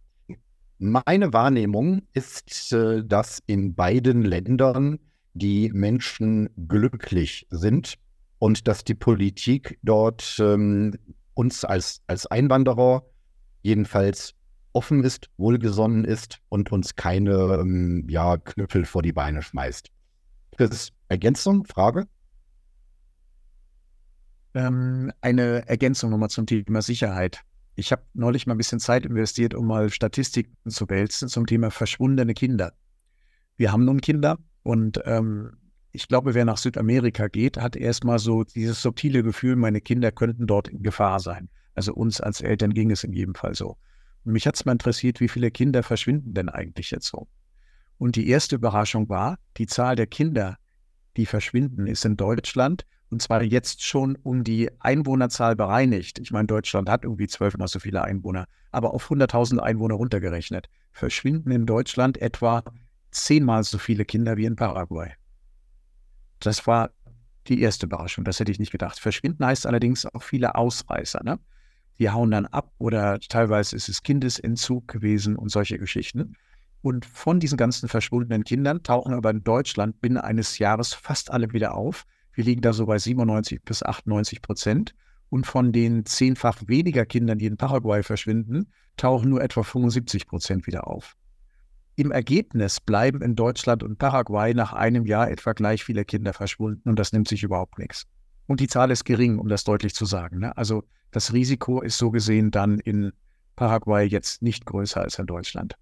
Meine Wahrnehmung ist, äh, dass in beiden Ländern die Menschen glücklich sind und dass die Politik dort ähm, uns als, als Einwanderer jedenfalls offen ist, wohlgesonnen ist und uns keine ähm, ja, Knüppel vor die Beine schmeißt. Chris, Ergänzung, Frage? Ähm, eine Ergänzung nochmal zum Thema Sicherheit. Ich habe neulich mal ein bisschen Zeit investiert, um mal Statistiken zu wälzen zum Thema verschwundene Kinder. Wir haben nun Kinder und ähm, ich glaube, wer nach Südamerika geht, hat erstmal so dieses subtile Gefühl, meine Kinder könnten dort in Gefahr sein. Also uns als Eltern ging es in jedem Fall so. Und mich hat es mal interessiert, wie viele Kinder verschwinden denn eigentlich jetzt so? Und die erste Überraschung war, die Zahl der Kinder, die verschwinden, ist in Deutschland und zwar jetzt schon um die Einwohnerzahl bereinigt. Ich meine, Deutschland hat irgendwie zwölfmal so viele Einwohner, aber auf 100.000 Einwohner runtergerechnet. Verschwinden in Deutschland etwa zehnmal so viele Kinder wie in Paraguay. Das war die erste Überraschung, das hätte ich nicht gedacht. Verschwinden heißt allerdings auch viele Ausreißer. Ne? Die hauen dann ab oder teilweise ist es Kindesentzug gewesen und solche Geschichten. Und von diesen ganzen verschwundenen Kindern tauchen aber in Deutschland binnen eines Jahres fast alle wieder auf. Wir liegen da so bei 97 bis 98 Prozent. Und von den zehnfach weniger Kindern, die in Paraguay verschwinden, tauchen nur etwa 75 Prozent wieder auf. Im Ergebnis bleiben in Deutschland und Paraguay nach einem Jahr etwa gleich viele Kinder verschwunden und das nimmt sich überhaupt nichts. Und die Zahl ist gering, um das deutlich zu sagen. Ne? Also das Risiko ist so gesehen dann in Paraguay jetzt nicht größer als in Deutschland.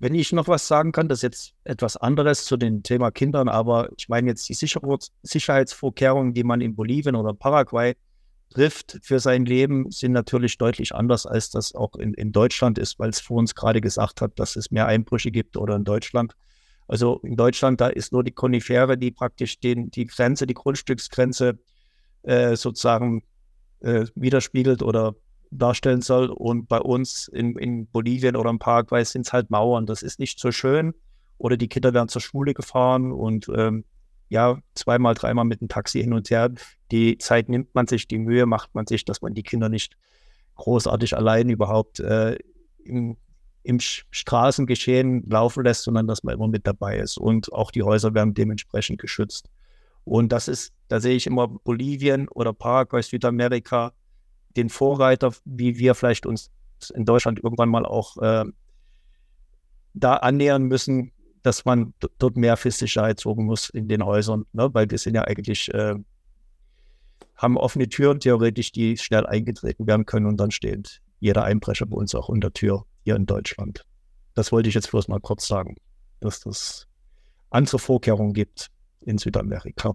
Wenn ich noch was sagen kann, das ist jetzt etwas anderes zu dem Thema Kindern, aber ich meine jetzt die Sicherheitsvorkehrungen, die man in Bolivien oder Paraguay trifft für sein Leben, sind natürlich deutlich anders, als das auch in, in Deutschland ist, weil es vor uns gerade gesagt hat, dass es mehr Einbrüche gibt oder in Deutschland. Also in Deutschland, da ist nur die Konifere, die praktisch den, die Grenze, die Grundstücksgrenze äh, sozusagen äh, widerspiegelt oder darstellen soll. Und bei uns in, in Bolivien oder im Paraguay sind es halt Mauern. Das ist nicht so schön. Oder die Kinder werden zur Schule gefahren und ähm, ja, zweimal, dreimal mit dem Taxi hin und her. Die Zeit nimmt man sich, die Mühe macht man sich, dass man die Kinder nicht großartig allein überhaupt äh, im, im Straßengeschehen laufen lässt, sondern dass man immer mit dabei ist. Und auch die Häuser werden dementsprechend geschützt. Und das ist, da sehe ich immer Bolivien oder Paraguay, Südamerika, den Vorreiter, wie wir vielleicht uns in Deutschland irgendwann mal auch äh, da annähern müssen, dass man dort mehr für Sicherheit sorgen muss in den Häusern, ne? weil wir sind ja eigentlich, äh, haben offene Türen theoretisch, die schnell eingetreten werden können und dann steht jeder Einbrecher bei uns auch unter Tür hier in Deutschland. Das wollte ich jetzt bloß mal kurz sagen, dass es andere Vorkehrungen gibt in Südamerika.